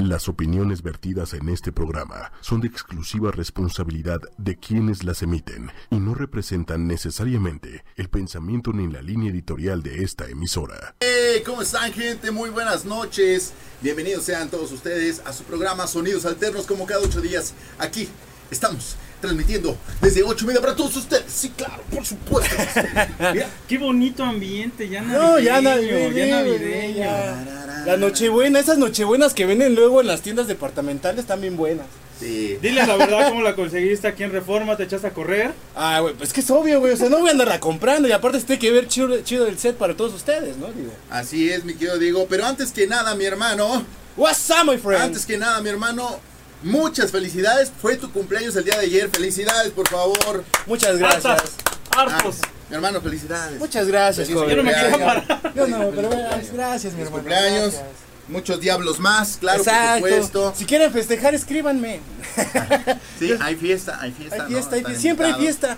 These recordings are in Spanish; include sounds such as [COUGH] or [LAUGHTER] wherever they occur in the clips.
Las opiniones vertidas en este programa son de exclusiva responsabilidad de quienes las emiten y no representan necesariamente el pensamiento ni la línea editorial de esta emisora. Hey, ¿cómo están gente? Muy buenas noches. Bienvenidos sean todos ustedes a su programa Sonidos Alternos como cada ocho días. Aquí estamos transmitiendo desde ocho y media para todos ustedes. Sí, claro, por supuesto. [LAUGHS] Mira, qué bonito ambiente, ya navideño, No, ya ya navideño, navideño. ya. La nochebuena, esas nochebuenas que venden luego en las tiendas departamentales están bien buenas. Sí. Dile la verdad cómo la conseguiste aquí en Reforma, te echaste a correr. Ah, güey, pues que es obvio, güey. O sea, no voy a andarla comprando. Y aparte, se tiene que ver chido, chido el set para todos ustedes, ¿no? Digo. Así es, mi querido Diego. Pero antes que nada, mi hermano, What's up, my friend? antes que nada, mi hermano, muchas felicidades. Fue tu cumpleaños el día de ayer. Felicidades, por favor. Muchas gracias. Hartas, hartos. Ah, mi hermano, felicidades. Muchas gracias, Feliz joven. Yo no me quiero parar. Yo no, pero gracias, gracias, mi hermano. cumpleaños. gracias. Muchos diablos más, claro, Exacto. por supuesto. Si quieren festejar, escríbanme. [LAUGHS] Sí, hay fiesta, hay fiesta. Hay ¿no? fiesta, hay Están fiesta. Siempre hay fiesta.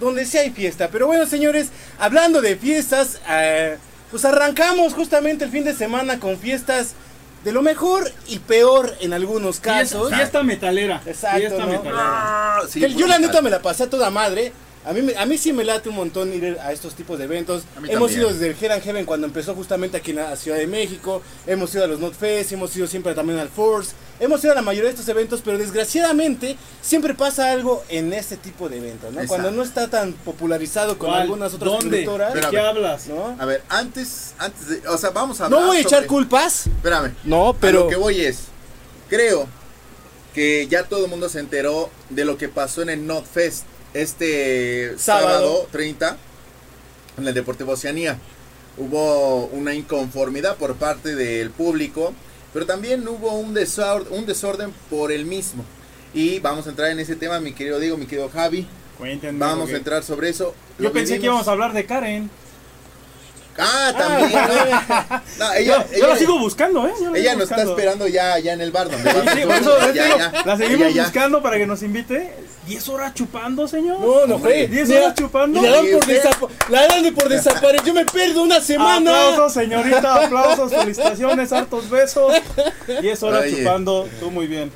Donde sea hay fiesta. Pero bueno, señores, hablando de fiestas, eh, pues arrancamos justamente el fin de semana con fiestas de lo mejor y peor en algunos casos. fiesta metalera. Exacto, Fiesta ¿no? metalera. Ah, sí, Que yo la neta me la pasé a toda madre. A mí, a mí sí me late un montón ir a estos tipos de eventos. A mí Hemos también. ido desde el Head and Heaven cuando empezó justamente aquí en la Ciudad de México. Hemos ido a los NotFest, hemos ido siempre también al Force. Hemos ido a la mayoría de estos eventos, pero desgraciadamente siempre pasa algo en este tipo de eventos, ¿no? Exacto. Cuando no está tan popularizado con ¿Cuál? algunas otras ¿Dónde? productoras, Pero ¿De a qué hablas? ¿no? A ver, antes, antes de, o sea, vamos a No voy a echar sobre- culpas, Espérame. no, Pero pero lo que voy es, creo que ya todo el mundo se enteró de lo que pasó en el NotFest este sábado, Sábado. 30 en el Deportivo Oceanía. Hubo una inconformidad por parte del público, pero también hubo un desorden, un desorden por el mismo. Y vamos a entrar en ese tema, mi querido Diego, mi querido Javi. Cuéntenme. Vamos a entrar sobre eso. Yo Lo pensé que íbamos a hablar de Karen. Ah, también. Ah, ¿no? [LAUGHS] No, Yo, ella, yo la ella- sigo buscando, ¿eh? Yo la ella nos está esperando ya, ya en el bar donde Sí, eso, Ya, digo, ya. la seguimos Ya, ya. buscando para que nos invite. ¿10 horas chupando, señor? no, no, güey. ¿diez Mira, horas chupando? La dan por, desapa- la dan de por [LAUGHS] desaparecer. Yo me pierdo una semana. Aplausos, señorita, [LAUGHS] aplausos, felicitaciones, hartos besos. 10 horas Oye. chupando, tú muy bien.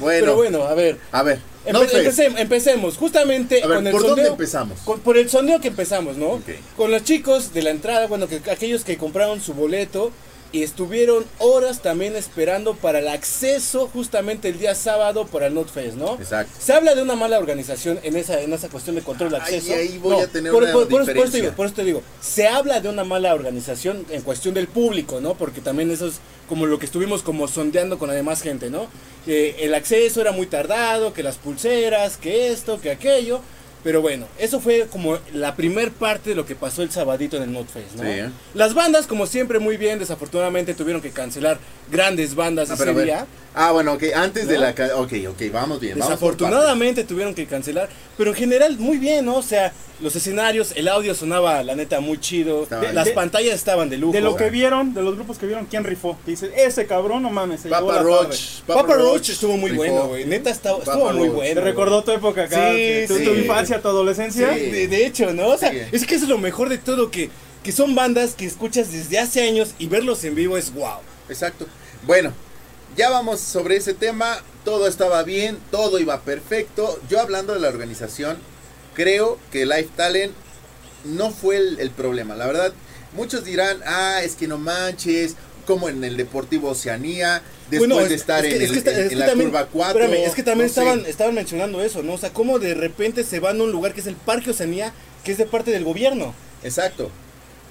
Bueno, Pero bueno, a ver. a ver. Empe- no sé. empecem- empecemos, justamente ver, con el ¿por dónde empezamos? con- por el sondeo que empezamos, ¿no? Con los chicos de la entrada, bueno, que aquellos que compraron su boleto y estuvieron horas también esperando para el acceso justamente el día sábado para el NotFest, ¿no? Exacto. Se habla de una mala organización en esa, en esa cuestión de control de acceso. ahí voy a tener por, una por- por eso- por eso te digo, por eso te digo, se habla de una mala organización en cuestión del público, ¿no? Porque también eso es como lo que estuvimos como sondeando con la demás gente, ¿no? Que el acceso era muy tardado, que las pulseras, que esto, que aquello. Pero bueno, eso fue como la primer parte de lo que pasó el sabadito en el NotFest, ¿no? Sí, ¿eh? Las bandas, como siempre, muy bien, desafortunadamente tuvieron que cancelar grandes bandas No, ese día. Ah, bueno, ok. Antes de la. Ok, ok, vamos bien. vamos Desafortunadamente tuvieron que cancelar, pero en general muy bien, ¿no? O sea, los escenarios, el audio sonaba, la neta, muy chido, las pantallas estaban de lujo. De lo que vieron, de los grupos que vieron, ¿quién rifó? Que dice, ese cabrón, no mames, se partes. llevó Papa la tarde". Roach. Papa Roach estuvo muy rifó. bueno, güey. Neta estaba, estuvo muy bueno. ¿Te güey. recordó tu época acá? Sí, tu, sí. tu infancia, tu adolescencia? Sí. De, de hecho, ¿no? O sea, Sí. es que eso es lo mejor de todo, que, que son bandas que escuchas desde hace años y verlos en vivo es wow. Exacto. Bueno, ya vamos sobre ese tema. Todo estaba bien, todo iba perfecto. Yo hablando de la organización, creo que Life Talent no fue el, el problema. La verdad, muchos dirán, ah, es que no manches, como en el Deportivo Oceanía, después Bueno, de es- estar es que- en, es el- que está- en- es en que la también- curva 4. Espérame, es que también no sé. estaban, estaban mencionando eso, ¿no? O sea, cómo de repente se van a un lugar que es el Parque Oceanía, que es de parte del gobierno. Exacto.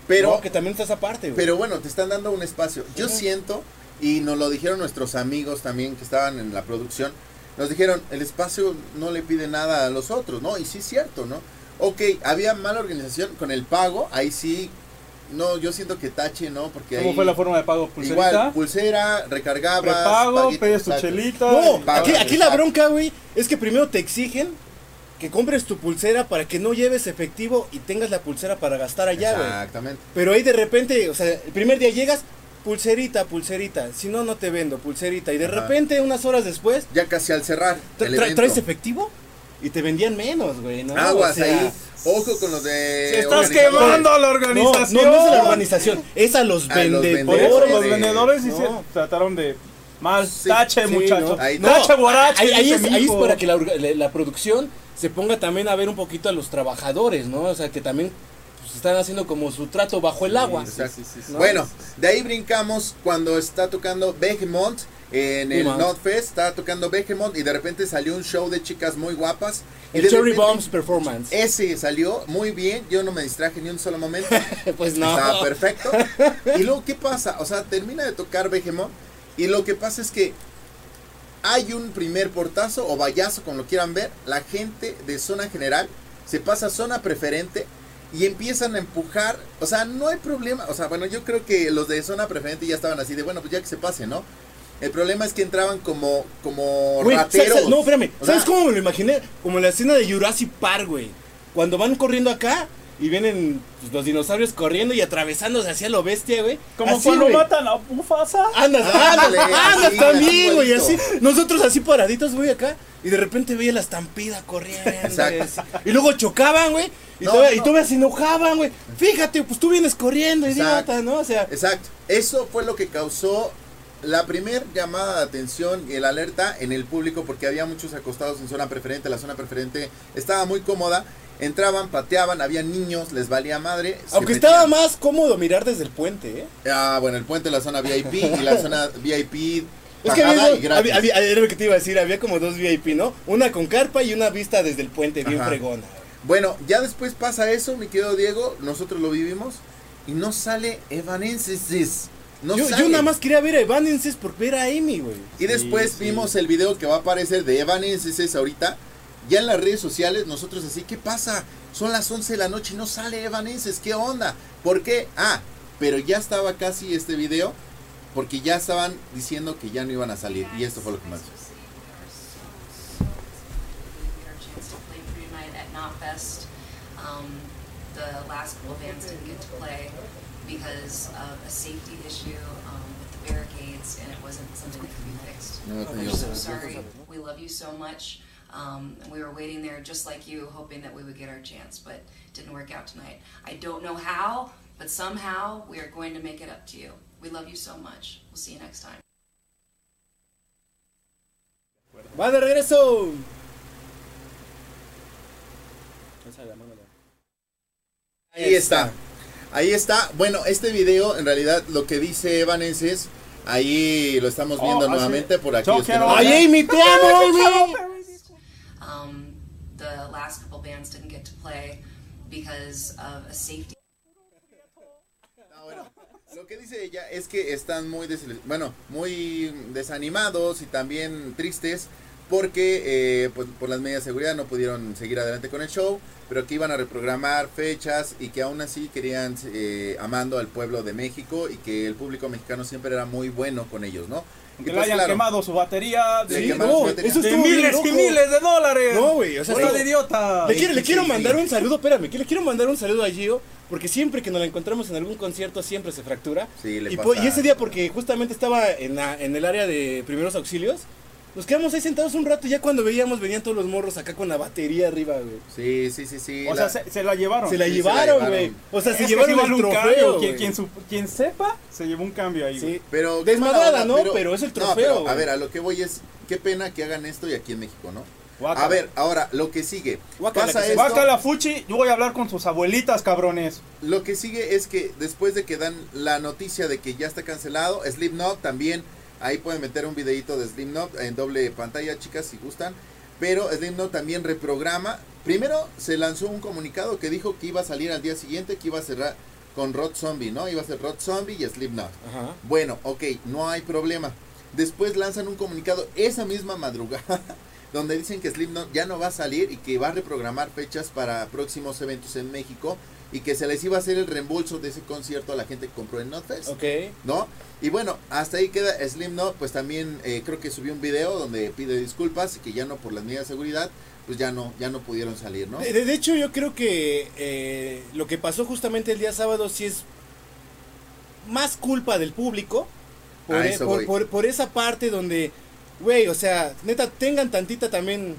Pero, ¿no? que también está esa parte, güey. pero bueno, te están dando un espacio. Yo siento, y nos lo dijeron nuestros amigos también que estaban en la producción, nos dijeron, el espacio no le pide nada a los otros, ¿no? Y sí es cierto, ¿no? Ok, había mala organización con el pago, ahí sí, no, yo siento que tache, ¿no? Porque ¿Cómo ahí fue la forma de pago? ¿Pulserita? igual, pulsera, recargabas, Prepago, pides tu chelita. No, aquí, aquí la bronca, güey, es que primero te exigen que compres tu pulsera para que no lleves efectivo y tengas la pulsera para gastar allá, güey. Exactamente. Pero ahí de repente, o sea, el primer día llegas, pulserita, pulserita, si no, no te vendo, pulserita. Y de Ajá. repente, unas horas después, Ya casi al cerrar tra- el tra- evento. traes efectivo y te vendían menos, güey, ¿no? Aguas O sea, ahí, ojo con los de... ¡Se estás quemando a la organización! no, no es a la organización, es a los A los vendedores. Los vendedores. vendedores No. hicieron- trataron de Mal, Sí, tache, Sí, muchachos. ¿no? Ahí- No, tache, borracho. Ahí, es, ahí es para que la, orga- la- la producción se ponga también a ver un poquito a los trabajadores, ¿no? O sea, que también están haciendo como su trato bajo el agua. Bueno, de ahí brincamos cuando está tocando Behemoth en el. Notfest, estaba tocando Behemoth y de repente salió un show de chicas muy guapas. Y El Cherry Bombs Performance. Ese salió muy bien, yo no me distraje ni un solo momento. [LAUGHS] pues no. Estaba perfecto. Y luego, ¿qué pasa? O sea, termina de tocar Behemoth y lo que pasa es que hay un primer portazo o vallazo, como lo quieran ver. La gente de zona general se pasa a zona preferente y empiezan a empujar. O sea, no hay problema. O sea, bueno, yo creo que los de zona preferente ya estaban así de, bueno, pues ya que se pase, ¿no? El problema es que entraban como, como Güey, rateros. ¿sabes- no, espérame. O ¿Sabes sea, cómo me lo imaginé? Como la escena de Jurassic Park, güey. Cuando van corriendo acá y vienen pues, los dinosaurios corriendo y atravesándose hacia lo bestia, güey. Como Así, cuando güey. matan a Mufasa. Andas, Ándale, andas, también, güey, así. Nosotros así paraditos, güey, acá. Y de repente veía la estampida corriendo. [LAUGHS] Exacto. güey, así. Y luego chocaban, güey. Y, No, todavía, no. y todavía se enojaban, güey. Fíjate, pues tú vienes corriendo, Exacto. idiota, ¿no? O sea, Exacto. Eso fue lo que causó la primer llamada de atención y el alerta en el público porque había muchos acostados en zona preferente. La zona preferente estaba muy cómoda. Entraban, pateaban, había niños, les valía madre. aunque estaba más cómodo mirar desde el puente, ¿eh? Ah, bueno, el puente, la zona VIP y la zona [LAUGHS] VIP. Es que pagada había, había, había- era lo que te iba a decir, había como dos VIP, ¿no? Una con carpa y una vista desde el puente, bien Ajá. fregona. Bueno, ya después pasa eso, mi querido Diego. Nosotros lo vivimos. Y no sale Evanescence. No yo, yo nada más quería ver a Evanescence por ver a Amy, güey. Y después Sí, sí. vimos el video que va a aparecer de Evanescence ahorita. Ya en las redes sociales, nosotros así, ¿qué pasa? Son las 11 de la noche y no sale Evanescence, ¿qué onda? ¿Por qué? Ah, pero ya estaba casi este video, porque ya estaban diciendo que ya no iban a salir. Y esto fue lo que más. Um, the last couple of bands didn't get to play because of a safety issue um, with the barricades, and it wasn't something that could be fixed. No, We're so sorry. We love you so much. Um, we were waiting there just like you, hoping that we would get our chance, but it didn't work out tonight. I don't know how, but somehow we are going to make it up to you. We love you so much. We'll see you next time. ¡Va de regreso! Ahí está. Ahí está. Bueno, este video, en realidad, lo que dice Evanescence, ahí lo estamos viendo Oh, así- nuevamente por aquí. Yo usted quiero- lo ve. ¡Ay, Amy, te amo, Amy! Um, the last couple bands didn't get to play because of a safety No, bueno, lo que dice ella es que están muy, des- bueno, muy desanimados y también tristes porque eh, pues, por las medidas de seguridad no pudieron seguir adelante con el show, pero que iban a reprogramar fechas y que aún así querían eh, amando al pueblo de México y que el público mexicano siempre era muy bueno con ellos, ¿no? Que le pues, hayan claro, quemado su batería Le de, Sí, no, su batería. eso de miles y miles de dólares. No, güey, o sea, de idiota. Le quiero, le quiero Sí. mandar un saludo, espérame, que le quiero mandar un saludo a Gio, porque siempre que nos la encontramos en algún concierto siempre se fractura. Sí, le y, pasa- y ese día porque justamente estaba en, la- en el área de primeros auxilios, nos quedamos ahí sentados un rato y ya cuando veíamos venían todos los morros acá con la batería arriba, güey. Sí, sí, sí, sí. O la- sea, se, se la llevaron. Se la Sí, la llevaron, güey. O sea, Es se llevaron el un trofeo, cambio. Quien, quien, sepa, se llevó un cambio ahí. Sí. Pero Desmadrada, ¿no? Pero es el no, trofeo, pero, a ver, a lo que voy es, qué pena que hagan esto y aquí en México, ¿no? Guácala. A ver, ahora, lo que sigue. Guácala, Pasa que se- esto, Guácala, Fuchi, yo voy a hablar con sus abuelitas, cabrones. lo que sigue es que después de que dan la noticia de que ya está cancelado, Slipknot también, ahí pueden meter un videito de Slipknot en doble pantalla, chicas, si gustan. Pero Slipknot también reprograma. Primero se lanzó un comunicado que dijo que iba a salir al día siguiente, que iba a cerrar con Rod Zombie, ¿no? Iba a ser Rod Zombie y Slipknot. Ajá. Bueno, ok, no hay problema. Después lanzan un comunicado esa misma madrugada [LAUGHS] donde dicen que Slipknot ya no va a salir y que va a reprogramar fechas para próximos eventos en México y que se les iba a hacer el reembolso de ese concierto a la gente que compró en Notfest, Ok. ¿no? Y bueno, hasta ahí queda Slipknot, pues también eh, creo que subió un video donde pide disculpas y que ya no por las medidas de seguridad, pues ya no ya no pudieron salir, ¿no? De, de- hecho, yo creo que eh, lo que pasó justamente el día sábado sí es más culpa del público. Por, e- voy. por- por esa parte donde, güey, o sea, neta, tengan tantita también.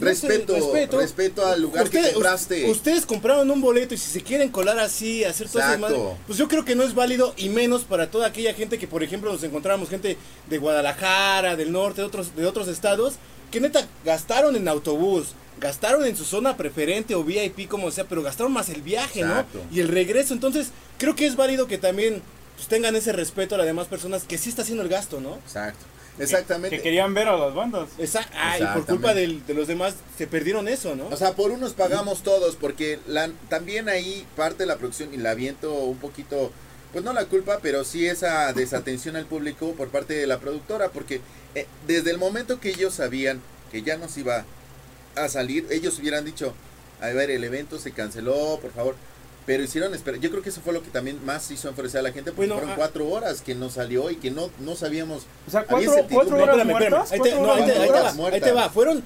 Respeto, respeto, al lugar que compraste. Ustedes compraron un boleto y si se quieren colar así, hacer Exacto. desmadre, pues yo creo que no es válido y menos para toda aquella gente que, por ejemplo, nos encontramos gente de Guadalajara, del norte, de otros, de otros estados, que neta gastaron en autobús, gastaron en su zona preferente o VIP, como sea, pero gastaron más el viaje, Exacto. ¿no? Y el regreso. Entonces, creo que es válido que también pues, tengan ese respeto a las demás personas que sí está haciendo el gasto, ¿no? Exacto. Exactamente. Que querían ver a las bandas. Esa, ah, y por culpa del- de los demás se perdieron eso, ¿no? O sea, por unos pagamos todos, porque la, también ahí parte de la producción y la aviento un poquito, pues no la culpa, pero sí esa desatención al público por parte de la productora, porque eh, desde el momento que ellos sabían que ya nos iba a salir, ellos hubieran dicho, a ver, el evento se canceló, por favor. Pero hicieron esperar. Yo creo que eso fue lo que también más hizo enfurecer a la gente, porque Bueno, fueron ah. cuatro horas que no salió y que no, no sabíamos. O sea, cuatro, horas espérame, espérame. muertas. Ahí te, cuatro no, ahí horas te- ahí te muertas. va, ahí te va. Fueron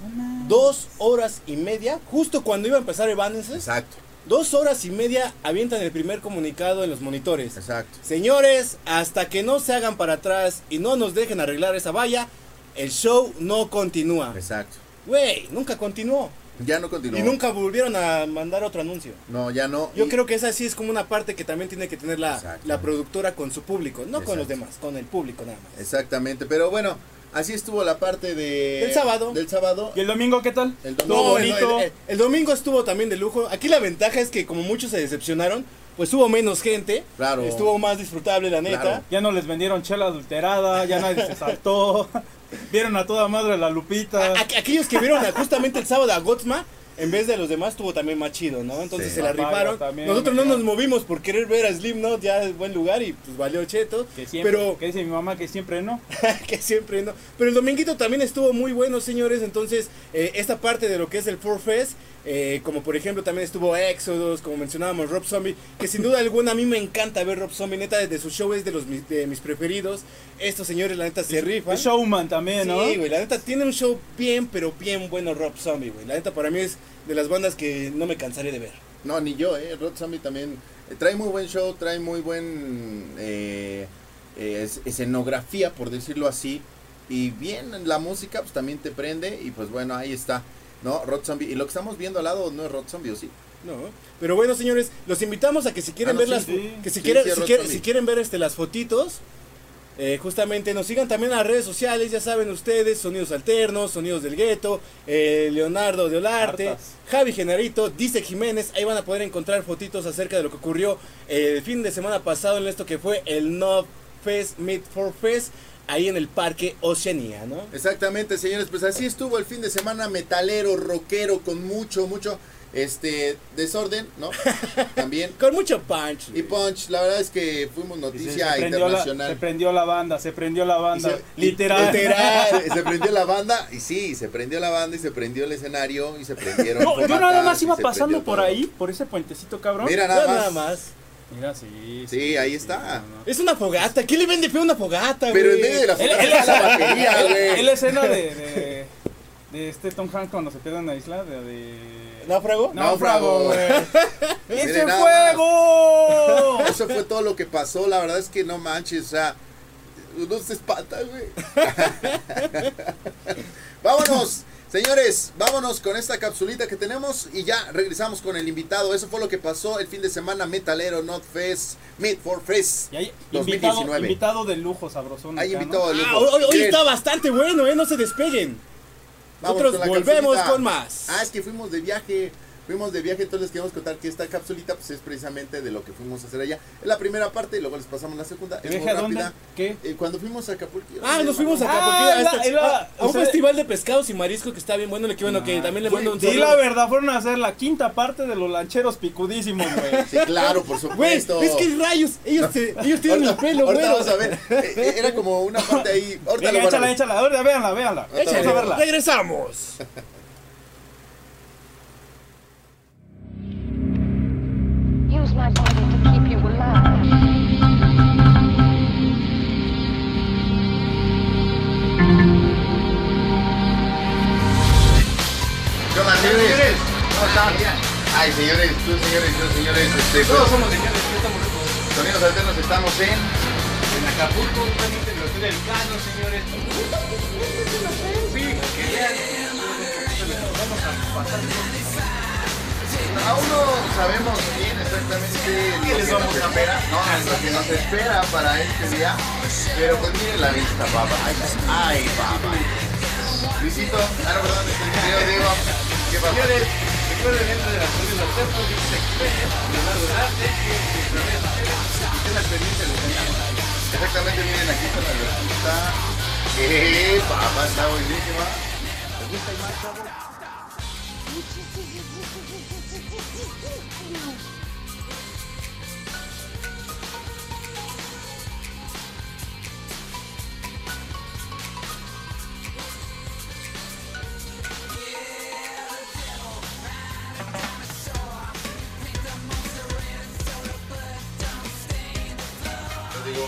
dos horas y media, justo cuando iba a empezar Evanescence. Exacto, Dos horas y media avientan el primer comunicado en los monitores. exacto. Señores, hasta que no se hagan para atrás y no nos dejen arreglar esa valla, el show no continúa. Exacto. Güey, nunca continuó. Ya no continuó. Y nunca volvieron a mandar otro anuncio. No, ya no. Yo Y- creo que esa sí es como una parte que también tiene que tener la, la productora con su público, no con los demás, con el público nada más. Exactamente, pero bueno, así estuvo la parte de... Del sábado. Del sábado. ¿Y el domingo qué tal? El No, domingo. el, bonito. el- el domingo estuvo también de lujo. Aquí la ventaja es que como muchos se decepcionaron, pues hubo menos gente. Claro. Estuvo más disfrutable, la neta. Claro. Ya no les vendieron chela adulterada, ya nadie se saltó. [LAUGHS] Vieron a toda madre la Lupita. A- a- aquellos que vieron a- justamente el sábado a Gotzma, en vez de los demás, estuvo también más chido, ¿no? Entonces Sí. se la Papaya rifaron. también, Nosotros no nos movimos por querer ver a Slim, ¿no? Ya es buen lugar y pues valió cheto. Que siempre, Pero que dice mi mamá que siempre no. [LAUGHS] que siempre no. Pero el dominguito también estuvo muy bueno, señores. Entonces, eh, esta parte de lo que es el Four Fest, eh, como por ejemplo también estuvo Exodus, como mencionábamos, Rob Zombie, que sin duda alguna a mí me encanta ver Rob Zombie, neta, desde su show es de, los, mis- de mis preferidos. Estos señores, la neta, se rifan. Showman también, ¿no? Sí, güey, la neta tiene un show bien, pero bien bueno Rob Zombie, güey. La neta para mí es de las bandas que no me cansaré de ver. No, ni yo, ¿eh? Rod Zombie también eh, trae muy buen show, trae muy buen eh, eh, es- escenografía, por decirlo así. Y bien, la música pues también te prende y pues bueno, ahí está, ¿no? Rod Zombie. Y lo que estamos viendo al lado no es Rod Zombie, ¿o sí? No, pero bueno, señores, los invitamos a que si quieren Ah, no, ver sí, las sí. que si Sí, quieren sí, si quieren, Zombie. si quieren ver este las fotitos eh, justamente nos sigan también en las redes sociales, ya saben ustedes, Sonidos Alternos, Sonidos del Gueto, eh, Leonardo de Olarte. Javi Generito, Dice Jiménez, ahí van a poder encontrar fotitos acerca de lo que ocurrió eh, el fin de semana pasado en esto que fue el No Fest Meet for Fest, ahí en el Parque Oceanía, ¿no? Exactamente, señores, pues así estuvo el fin de semana metalero, rockero, con mucho, mucho este desorden, ¿no? [LAUGHS] También. Con mucho punch. Y Punch, la verdad es que fuimos se- noticia se, prendió la, internacional. se prendió la banda, se prendió la banda. se- literal. literal, [LAUGHS] se prendió la banda y sí, se prendió la banda y se prendió el escenario y se prendieron. No, yo nada más iba pasando por todo. ahí, por ese puentecito cabrón. Mira nada más. nada más. Mira, sí. Sí, ahí está. no, no. Es una fogata. ¿Quién le vende feo una fogata, Pero en güey? medio de la fogata está la batería, [LAUGHS] Es güey. la escena de, de, [LAUGHS] de este Tom Hanks cuando se pierde en la isla, de... de... ¿Náufrago? Náufrago. Güey. [LAUGHS] Miren ¡Ese nada fuego! Eso fue todo lo que pasó, la verdad es que no manches, o sea, uno se espanta, güey. vámonos, señores, vámonos con esta capsulita que tenemos y ya regresamos con el invitado. Eso fue lo que pasó el fin de semana metalero, Not Fest, Meet for Fest. Y hay invitado, 2019. invitado de lujo, sabrosón. Hay acá, invitado de Ah, lujo. hoy, hoy está bastante bueno, ¿eh? No se despeguen. vamos Nosotros con la volvemos capsulita. con más. Ah, es que fuimos de viaje. Fuimos de viaje, entonces les queremos contar que esta capsulita pues es precisamente de lo que fuimos a hacer allá. Es la primera parte y luego les pasamos la segunda. ¿Y Es muy rápida. ¿Qué? Eh, cuando fuimos a Acapulco. Ah, nos fuimos. Ah, a, la- esta- la- a- a un festival de pescados y mariscos que está bien bueno. Que bueno, que Ah, también le güey, mando un saludo. la verdad, fueron a hacer la quinta parte de los lancheros picudísimos, güey. [LAUGHS] Sí, claro, por [LAUGHS] Güey, supuesto. es que rayos. Ellos, te- ellos tienen el pelo, ahorita güey. vamos a ver. Eh, eh, Era como una parte ahí. Ahorita Venga, échala, échala. Ahorita, véanla, véanla. Vamos a vamos a verla. Regresamos. [LAUGHS] señores, tú, señores, señores. Este, Todos pues, somos de Cali, estamos todos. Sonidos Alternos estamos en. En Acapulco, justamente en el Hotel del Cano, señores. Sí, que vean lo que nosotros les vamos Aún no sabemos bien exactamente ¿Qué lo les que vamos nos a espera, no, lo que nos espera para este día. Pero pues miren la vista, papá. Ay, papá. Luisito, ah, no, perdón, digo, ¿qué pasa? De y al pendiente de los canales. Exactamente, miren, aquí está la verdurita. Eh, papá, está buenísima. ¿Les gusta el más, chavo?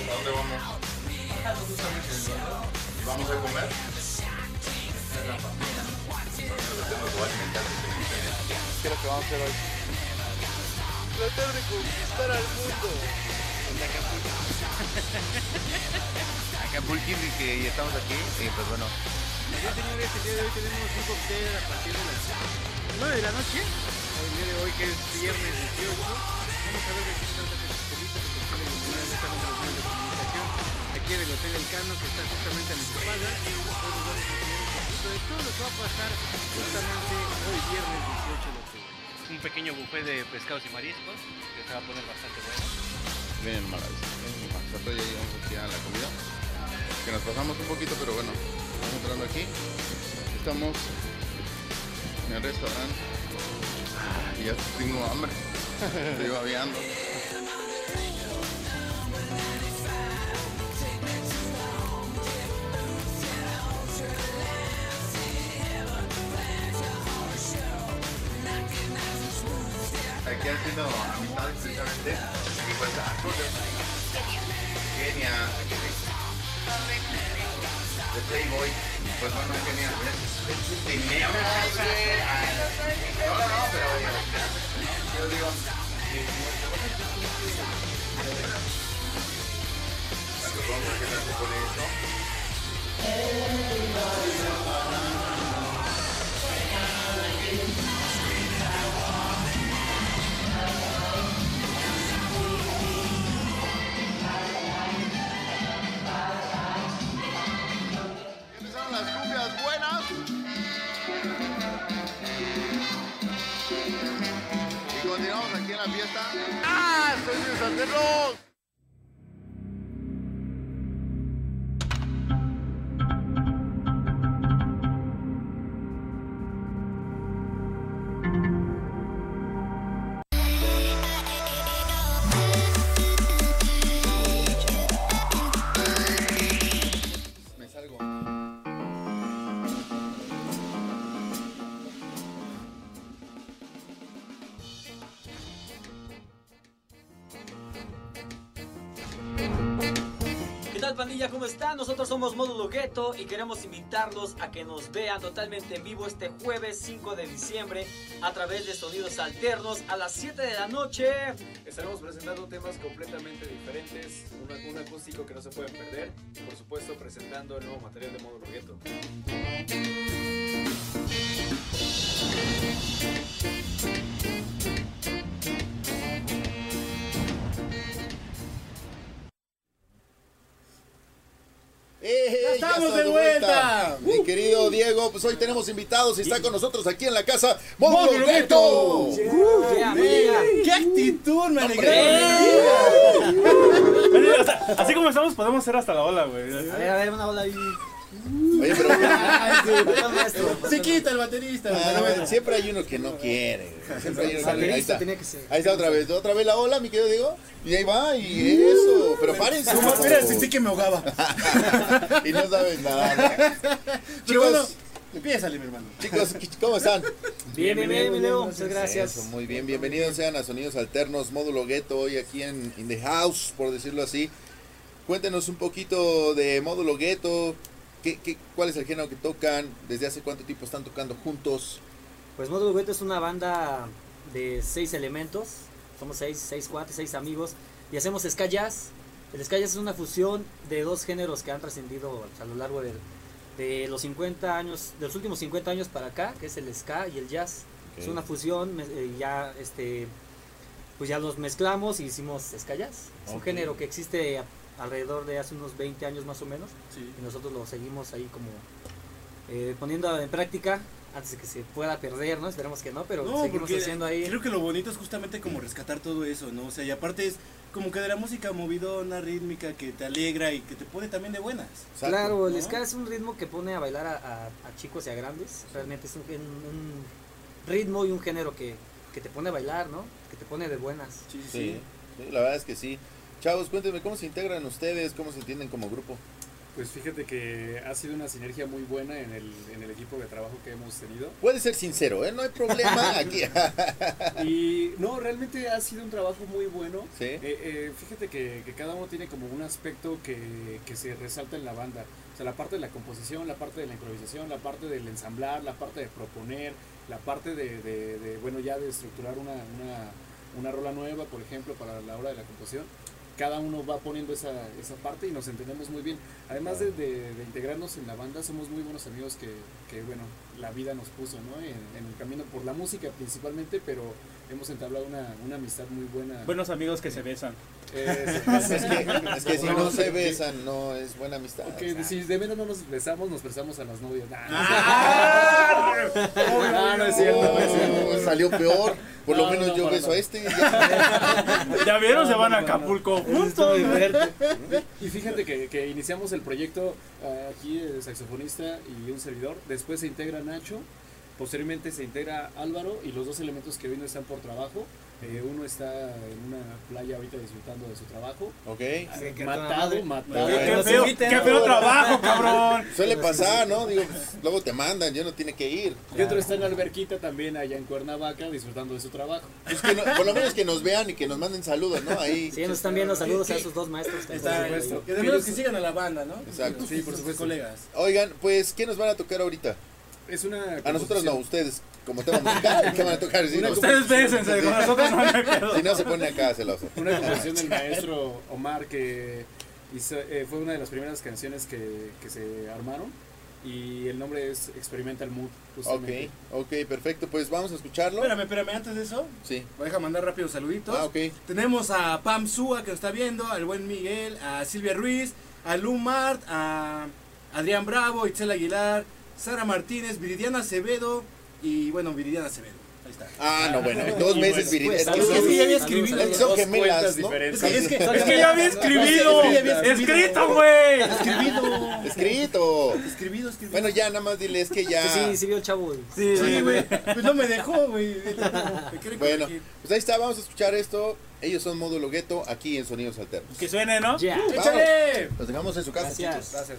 ¿A dónde vamos? ¿Vamos a comer? ¿Qué es lo que vamos a hacer hoy? Tratar de conquistar al mundo. Acapulco, que ya estamos aquí, y pues bueno, Bien, señores, el día de hoy tenemos un cóctel a partir de las 9 de la noche. El día de hoy, que es viernes 18. Vamos a ver de qué se trata Aquí en el Hotel El Cano, que está justamente a mi espalda. De todo lo que va a pasar justamente hoy, viernes 18 de octubre. Un pequeño buffet de pescados y mariscos que se va a poner bastante bueno. miren maravilla. Nosotros ya llegamos aquí a la comida. Que nos pasamos un poquito, pero bueno, vamos entrando aquí. Estamos en el restaurante. Ah, Y ya tengo hambre. [LAUGHS] Estoy babeando. Amistades precisamente. Y pues, ah, Kenia. De Playboy. Pues bueno, que- No, no, pero yo digo. Aquí en la fiesta. ¡Ah! ¡Soy de Santerros! Somos Módulo Gueto y queremos invitarlos a que nos vean totalmente en vivo este jueves 5 de diciembre a través de Sonidos Alternos a las 7 de la noche. Estaremos presentando temas completamente diferentes, un, acústico que no se pueden perder por supuesto presentando el nuevo material de Módulo Gueto. Estamos de vuelta! Mi querido Diego, pues hoy tenemos invitados y está con nosotros aquí en la casa ¡Módulo Módulo Gueto. Yeah. ¡Qué actitud, me sea, [LAUGHS] así como estamos, podemos hacer hasta la ola, güey. A ver, a ver, una ola ahí. Oye, pero. [LAUGHS] Se quita el baterista. Ah, pero bueno. siempre hay uno que no quiere. Siempre hay uno que no- Ahí está. tenía que ser. Ahí está otra vez, otra vez la ola, mi querido Diego. Y ahí va, y eso. Pero párense. poco. Mira, sentí que me ahogaba. [LAUGHS] y no sabes nada. ¿no? [LAUGHS] Pero bueno, Chicos, empiézale, mi hermano. chicos, ¿cómo están? Bien, bien, bien, mi Leo. Muchas gracias. Eso, muy bien, bienvenidos sean a Sonidos Alternos, módulo gueto, hoy aquí en In The House, por decirlo así. Cuéntenos un poquito de módulo gueto, ¿qué, qué, cuál es el género que tocan, desde hace cuánto tiempo están tocando juntos. Pues Módulo Gueto es una banda de seis elementos. Somos seis, seis cuates, seis amigos. Y hacemos ska jazz. El ska jazz es una fusión de dos géneros que han trascendido a lo largo de los 50 años, de los últimos 50 años para acá, que es el ska y el jazz. Es una fusión, eh, ya este pues ya los mezclamos y hicimos ska jazz. Es un género que existe alrededor de hace unos 20 años más o menos Sí. y nosotros lo seguimos ahí como eh, poniendo en práctica antes de que se pueda perder, ¿no? Esperemos que no, pero No, seguimos haciendo ahí. Creo que lo bonito es justamente como rescatar todo eso, ¿no? O sea, y aparte es como que de la música movidona, rítmica, que te alegra y que te pone también de buenas. Exacto. Claro, el ¿no? ska es un ritmo que pone a bailar a, a- a chicos y a grandes. Realmente es un, un ritmo y un género que, que te pone a bailar, ¿no? Que te pone de buenas. Sí, sí, Sí, sí, la verdad es que sí. Chavos, cuéntenme cómo se integran ustedes, cómo se entienden como grupo. Pues fíjate que ha sido una sinergia muy buena en el, en el equipo de trabajo que hemos tenido. Puede ser sincero, ¿eh? No hay problema [LAUGHS] aquí. Y no, realmente ha sido un trabajo muy bueno. sí. Eh, eh, fíjate que, que cada uno tiene como un aspecto que, que se resalta en la banda. O sea, la parte de la composición, la parte de la improvisación, la parte del ensamblar, la parte de proponer, la parte de, de- de, bueno, ya de estructurar una, una, una rola nueva, por ejemplo, para la hora de la composición. Cada uno va poniendo esa, esa parte y nos entendemos muy bien. Además de, de- integrarnos en la banda, somos muy buenos amigos que, que, bueno, la vida nos puso, ¿no? En, en el camino por la música principalmente, pero hemos entablado una, una amistad muy buena. Buenos amigos que se besan. Eh, [LAUGHS] Es que, es que si no se besan, no es buena amistad. Ok, si de menos no nos besamos, nos besamos a las novias. Nah, Ah. no, no es cierto, no es cierto. Oh, salió peor. Por lo No, menos no, yo beso a este. ya. [LAUGHS] ¿Ya vieron? Se van a no, no, no. Acapulco es juntos. Y fíjate que, que iniciamos el proyecto eh, aquí, el saxofonista y un servidor. Después se integra Nacho. Posteriormente se integra Álvaro y los dos elementos que hoy no están por trabajo. Eh, uno está en una playa ahorita disfrutando de su trabajo. Ok. Sí, que matado, madre. matado. Qué feo, trabajo, cabrón. [LAUGHS] Suele pasar, ¿no? Digo, pues, luego te mandan, ya no tiene que ir. Y otro está en la alberquita también allá en Cuernavaca disfrutando de su trabajo. Pues que no- por lo menos que nos vean y que nos manden saludos, ¿no? Ahí. Sí, nos están viendo saludos Sí, a esos dos maestros. que Está, ahí. supuesto. que de menos que sigan a la banda, ¿no? Exacto. Sí, por supuesto. colegas. Oigan, pues, ¿qué nos van a tocar ahorita? Es una A nosotros no, composición- ustedes, como tema musical, ¿qué van a tocar? Si no, Ustedes bésense, con nosotros no si no se pone acá celoso. Una composición del maestro Omar que hizo- eh, fue una de las primeras canciones que, que se armaron y el nombre es Experimental Mood. Ok, Justamente. ok, perfecto. Pues vamos a escucharlo. Espérame, espérame, antes de eso, Sí. voy a dejar mandar rápido saluditos. Ah, ok. Tenemos a Pam Súa que nos está viendo, al buen Miguel, a Silvia Ruiz, a Lumart, a Adrián Bravo, Itzel Aguilar, Sara Martínez, Viridiana Acevedo y bueno, Viridiana Acevedo. Ahí está. Ah, no, bueno, dos veces Viri- pues, Es que ya había escribido. es que saludos. son Dos gemelas, cuentas ¿no? diferentes. Es que, es que- Es que ya había escribido. Escrito, güey. escribido. Escrito. Escribido, escribido. Bueno, ya nada más dile, es que ya. Sí, sí vio el chavo. güey. Sí, güey. Pues no me dejó, güey. Bueno, pues ahí está, vamos a escuchar esto. Ellos son Módulo Gueto aquí en Sonidos Alternos. Que suene, ¿no? Ya. Vamos. ¡Échale! Los dejamos en su casa, Gracias. chicos. Gracias.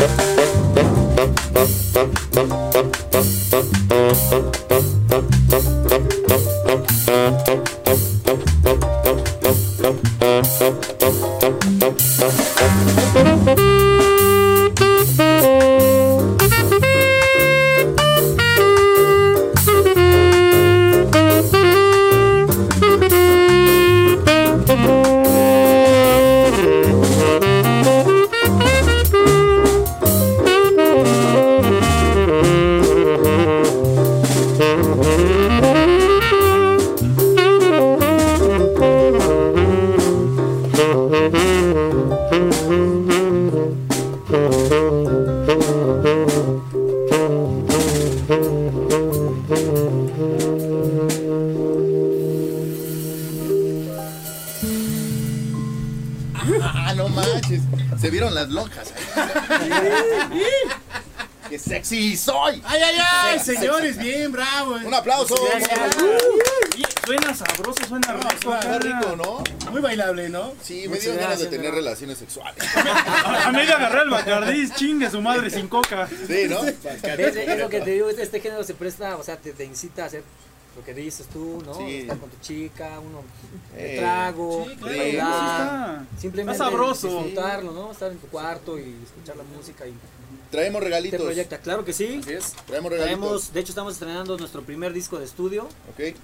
Ah, bacardí, chingue su madre sin coca. Sí, ¿no? Es, es lo que te digo, este género se presta, o sea, te, te incita a hacer lo que dices tú, ¿no? Sí. Estar con tu chica, uno Eh, de trago, sí, claro, bailar, está. simplemente Está sabroso. disfrutarlo, ¿no? Estar en tu cuarto y escuchar la música y Traemos te regalitos. proyecta. Claro que sí. Así es. Traemos regalitos. Traemos, de hecho estamos estrenando nuestro primer disco de estudio, Ok.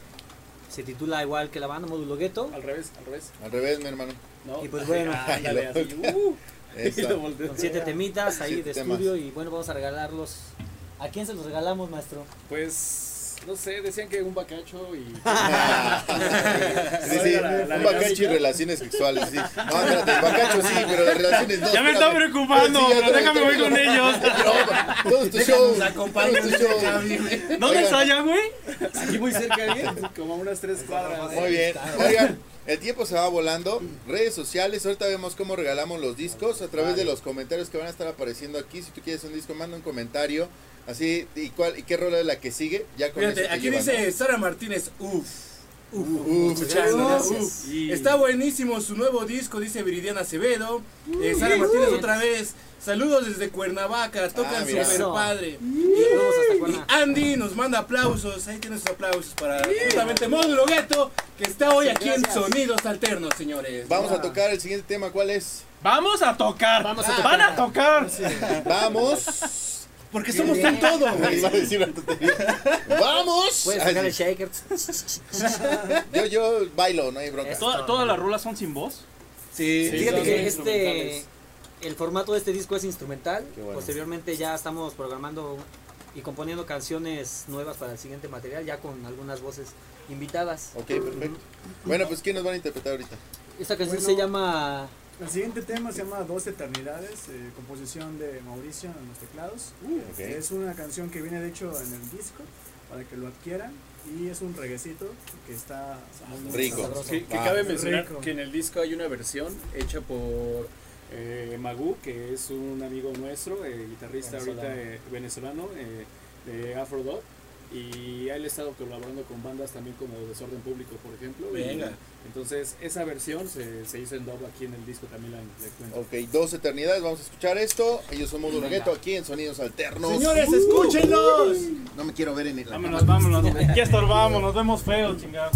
se titula igual que la banda Módulo Gueto. Al revés, al revés. Al revés, mi hermano. ¿no? Y pues [LAUGHS] bueno. Ándale, así. Uh, Con siete temitas ahí Siete de temas. estudio y bueno, vamos a regalarlos. ¿A quién se los regalamos, maestro? Pues, no sé, decían que un bacacho y... [LAUGHS] Sí, sí, La- la un bacacho y relaciones sexuales, sí. No, espérate, bacacho sí, pero las relaciones no. Ya me está preocupando, Sí, pero déjame voy con ellos. No, todo es tu show. Déjanos acompañar, todo es tu show. ¿Dónde está ya, güey? Aquí muy cerca, ¿eh? Como a unas tres cuadras. Muy bien. Oigan, el tiempo se va volando. Redes sociales, ahorita vemos cómo regalamos los discos a través de los comentarios que van a estar apareciendo aquí. Si tú quieres un disco, manda un comentario. Así, ¿y cuál y qué rola es la que sigue? Ya con Fíjate, aquí llevan, dice Sara Martínez, uff. Uf, Uf, ¿no? Uf. Y- Está buenísimo su nuevo disco, dice Viridiana Acevedo. Eh, Sara Martínez otra vez. Saludos desde Cuernavaca, tocan Ah, super Eso. padre. Saludos hasta. Andy nos manda aplausos, ahí tienes sus aplausos para justamente Módulo Gueto, que está hoy aquí en. Sonidos Alternos, señores. Vamos a tocar el siguiente tema, ¿cuál es? Vamos a tocar. Vamos a Van a tocar. Vamos. Porque somos un todo. Iba a decir una tontería. Vamos. Puedes sacar el shaker. Yo, yo bailo, no hay bronca. Toda- Todas las rolas son sin voz. Sí, Sí, Fíjate que este. El formato de este disco es instrumental. Bueno. Posteriormente ya estamos programando y componiendo canciones nuevas para el siguiente material, ya con algunas voces invitadas. Ok, perfecto. Bueno, pues ¿quién nos van a interpretar ahorita? Esta canción Bueno. se llama El siguiente tema se llama Dos Eternidades, eh, composición de Mauricio en los teclados. Ok. Es una canción que viene de hecho en el disco para que lo adquieran y es un reguecito que está muy, Rico. sabroso. Que, que cabe mencionar rico. que en el disco hay una versión hecha por eh, Magú, que es un amigo nuestro, eh, guitarrista Venezolano. ahorita eh, venezolano eh, de Afrodot. Y él ha estado colaborando con bandas también como Desorden Público, por ejemplo. y entonces, esa versión se, se hizo en dub aquí en el disco también la. Ok, dos eternidades, vamos a escuchar esto. Ellos somos Módulo Gueto aquí en Sonidos Alternos. Señores, escúchenlos. No me quiero ver en el. Vámonos, vámonos. Ya estorbamos, nos vemos feos, chingado.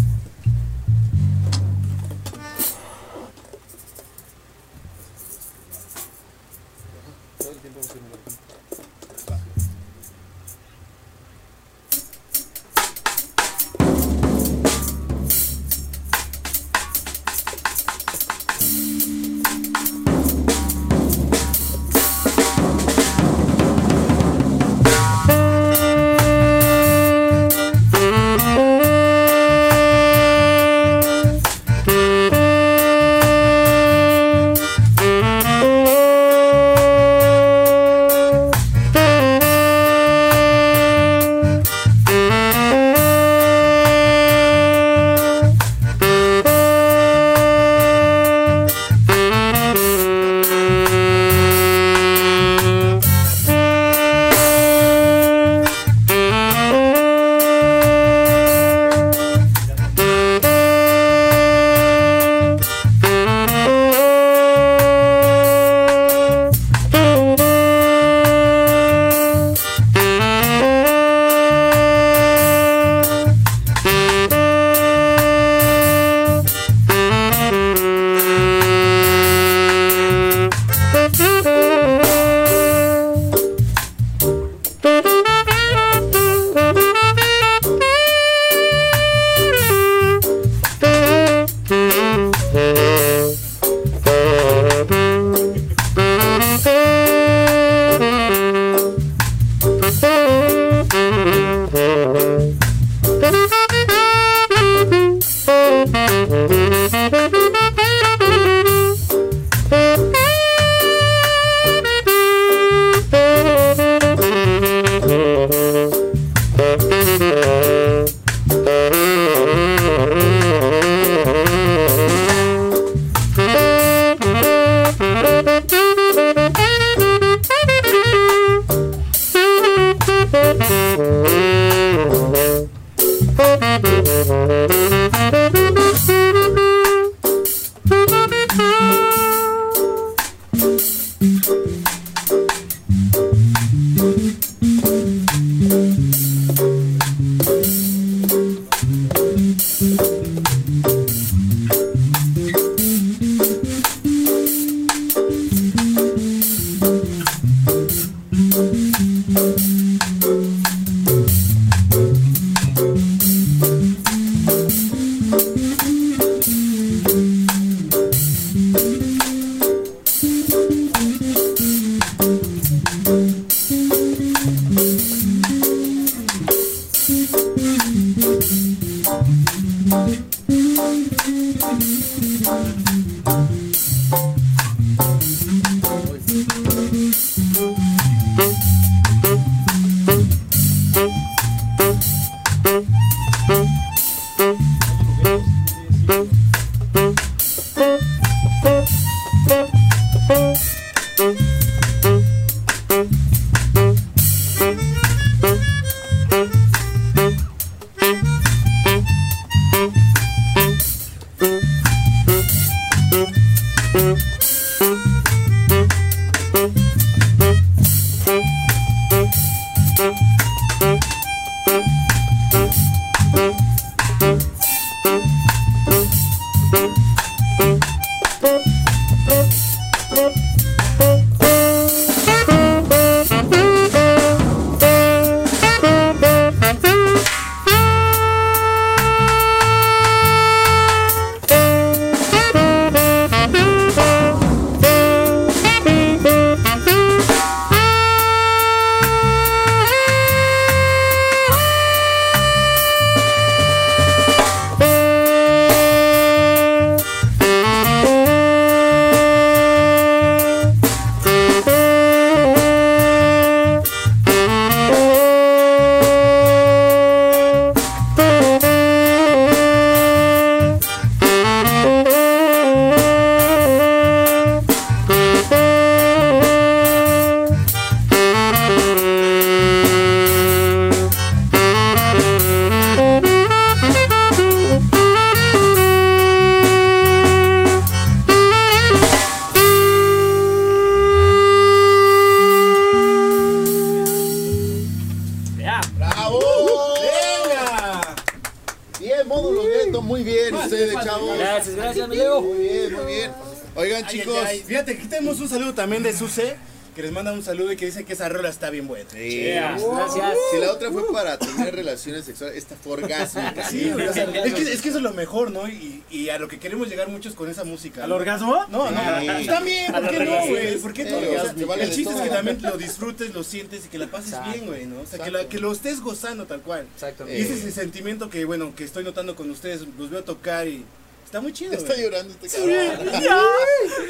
Un saludo y que dice que esa rola está bien buena. Sí. Gracias. Si la otra fue para tener relaciones sexuales, esta fue orgásmica. [LAUGHS] Sí, o sea, es, que, es que eso es lo mejor, ¿no? Y, y a lo que queremos llegar muchos con esa música. ¿Al ¿no? orgasmo? No, no, Sí. pues también, ¿por qué no, güey? ¿Por qué no? O sea, te vale el chiste es que también lo disfrutes, lo sientes y que la pases Exacto. bien, güey, ¿no? O sea, que, la- que lo estés gozando tal cual. Exactamente. Y ese es el sentimiento que, bueno, que estoy notando con ustedes, los veo tocar y está muy chido, Está llorando este cabrón. Ya,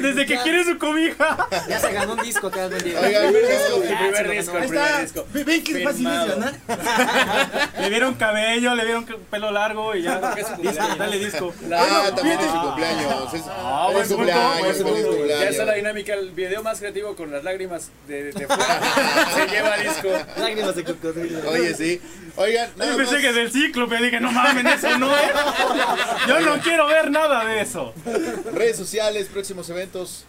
[LAUGHS] Desde que quiere su cobija. Ya se ganó un disco, te has vendido. Oigan, el primer disco, El primer disco, el primer está. disco. Ve- ¿Ven que es fácil ganar? [LAUGHS] Le vieron cabello, le vieron pelo largo y ya. Dale disco. Ah, también es su cumpleaños. Es, Ah, es buen su cumpleaños. Ya está la dinámica, el video más creativo con las lágrimas de, de fuera [LAUGHS] se lleva disco. Lágrimas de cocodrilo. Oye, sí. Oigan, nada Yo pensé más. que del cíclope, dije, no mames, eso no es. [LAUGHS] Yo no quiero ver nada de eso. Redes sociales, próximos eventos.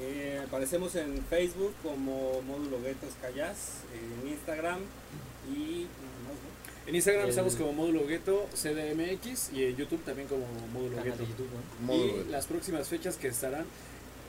Eh, aparecemos en Facebook como Módulo Guetos Callas, en Instagram y. En Instagram El- estamos como módulo gueto CDMX y en YouTube también como módulo gueto. Y Gueto. las próximas fechas que estarán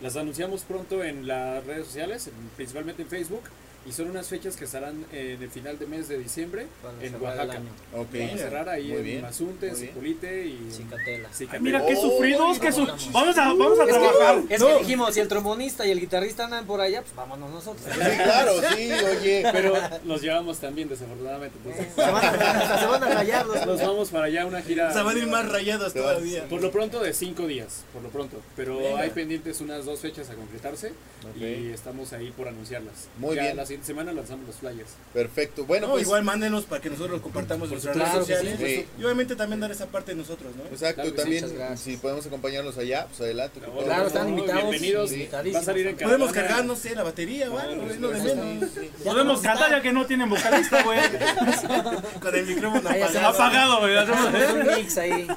las anunciamos pronto en las redes sociales, en- principalmente en Facebook. Y son unas fechas que estarán en el final de mes de diciembre Para en Oaxaca. año. Ok. Vamos a cerrar ahí Muy en Mazunte. Cipolite y Cicatela. Cicatela. Mira qué Oh, sufridos, qué su... vamos. A, vamos a Es trabajar. que, es que dijimos, si el trombonista y el guitarrista andan por allá, pues vámonos nosotros. Sí, claro, sí, oye. Pero los llevamos también, desafortunadamente. entonces, Se van a, se van a rayar los nos vamos para allá una gira. O sea, van a ir más rayados todavía. Por lo pronto de cinco días, por lo pronto. Pero Venga. hay pendientes unas dos fechas a concretarse y estamos ahí por anunciarlas. Muy Ya bien. Siguiente semana lanzamos los flyers. Perfecto. Bueno, No, pues. igual mándenos para que nosotros los compartamos en nuestras redes Claro sociales. sí. Y obviamente también dar esa parte de nosotros, ¿no? Exacto, Claro que sí, también si podemos acompañarlos allá, pues adelante. Claro, gusto. están invitados. Bienvenidos. Va a salir en. Podemos cargar, no sé, la batería o algo. Podemos cantar ya que no tienen vocalista, güey. [LAUGHS] Con el micrófono apagado. Apagado, güey. [LAUGHS] Hacemos un mix ahí.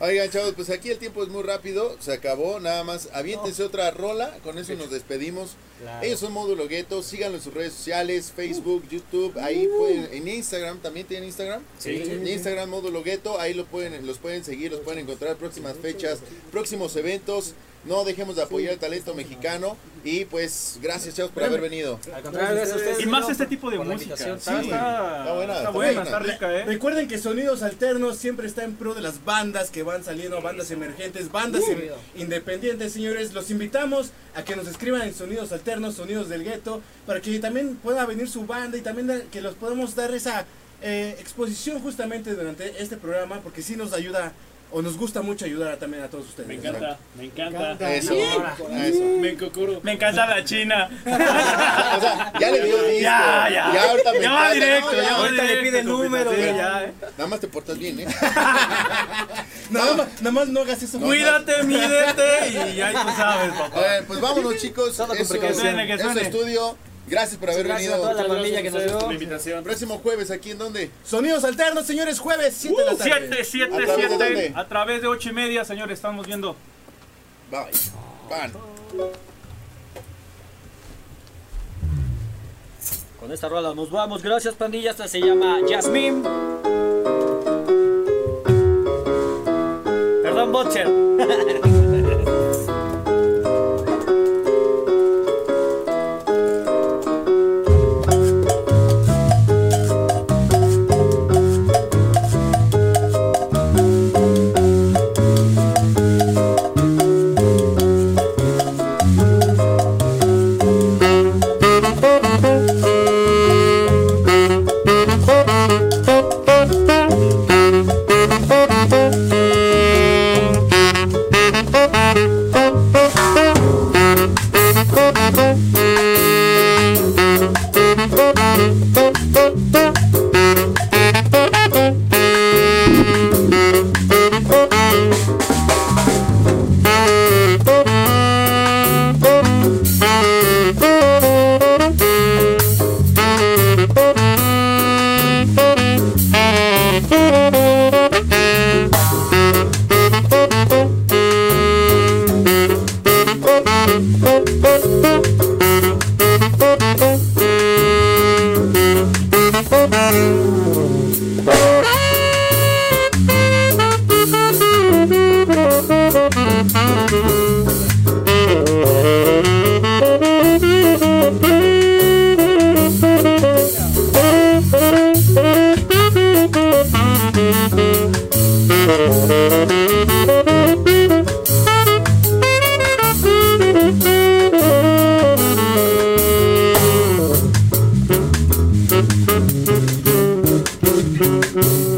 Oigan, chavos, pues aquí el tiempo es muy rápido, se acabó, nada más aviéntense otra rola, con eso nos despedimos. Claro. Ellos son Módulo Gueto, síganlo en sus redes sociales, Facebook, YouTube, ahí pueden, en Instagram, ¿también tienen Instagram? Sí. En Instagram Módulo Gueto, ahí lo pueden, los pueden seguir, los pueden encontrar próximas fechas, próximos eventos. No dejemos de apoyar el talento mexicano y pues gracias chavos por haber venido. Al contrario, gracias a ustedes. Y más este tipo de música. Sí, está- está buena, está está buena, buena. está rica, ¿eh? Recuerden que Sonidos Alternos siempre está en pro de las bandas que van saliendo, bandas emergentes, bandas Uh. in- independientes, señores. Los invitamos a que nos escriban en Sonidos Alternos, Sonidos del Gueto, para que también pueda venir su banda y también que los podamos dar esa eh, exposición justamente durante este programa, porque sí nos ayuda o nos gusta mucho ayudar a- también a todos ustedes. Me encanta, me encanta. Eso, Sí. eso. Me. Me encanta la China. [LAUGHS] O sea, ya le dio disco. Ya, ya. Ya ahorita me Ya va encanta, directo, ¿no? ya va Ahorita le directo, pide el número, sí, ya. ya, ¿eh? Nada más te portas bien, ¿eh? [LAUGHS] Nada más, nada más no hagas eso. Cuídate, mídete y ahí tú sabes, papá. Eh, pues vámonos, chicos. Eso, precaución. Que suene, que eso suene. estudio. Gracias por haber Gracias a venido. toda la pandilla que nos vio. la invitación. Próximo jueves, ¿aquí en dónde? Sonidos Alternos, señores, jueves 7 de la tarde. 7, 7, ¿A través de 7. dónde? A través de 8 y media, señores, estamos viendo. Bye. Van. Con esta rola nos vamos. Gracias, pandilla. Esta se llama Jasmine. Perdón, Butcher. [LAUGHS] Mm-hmm.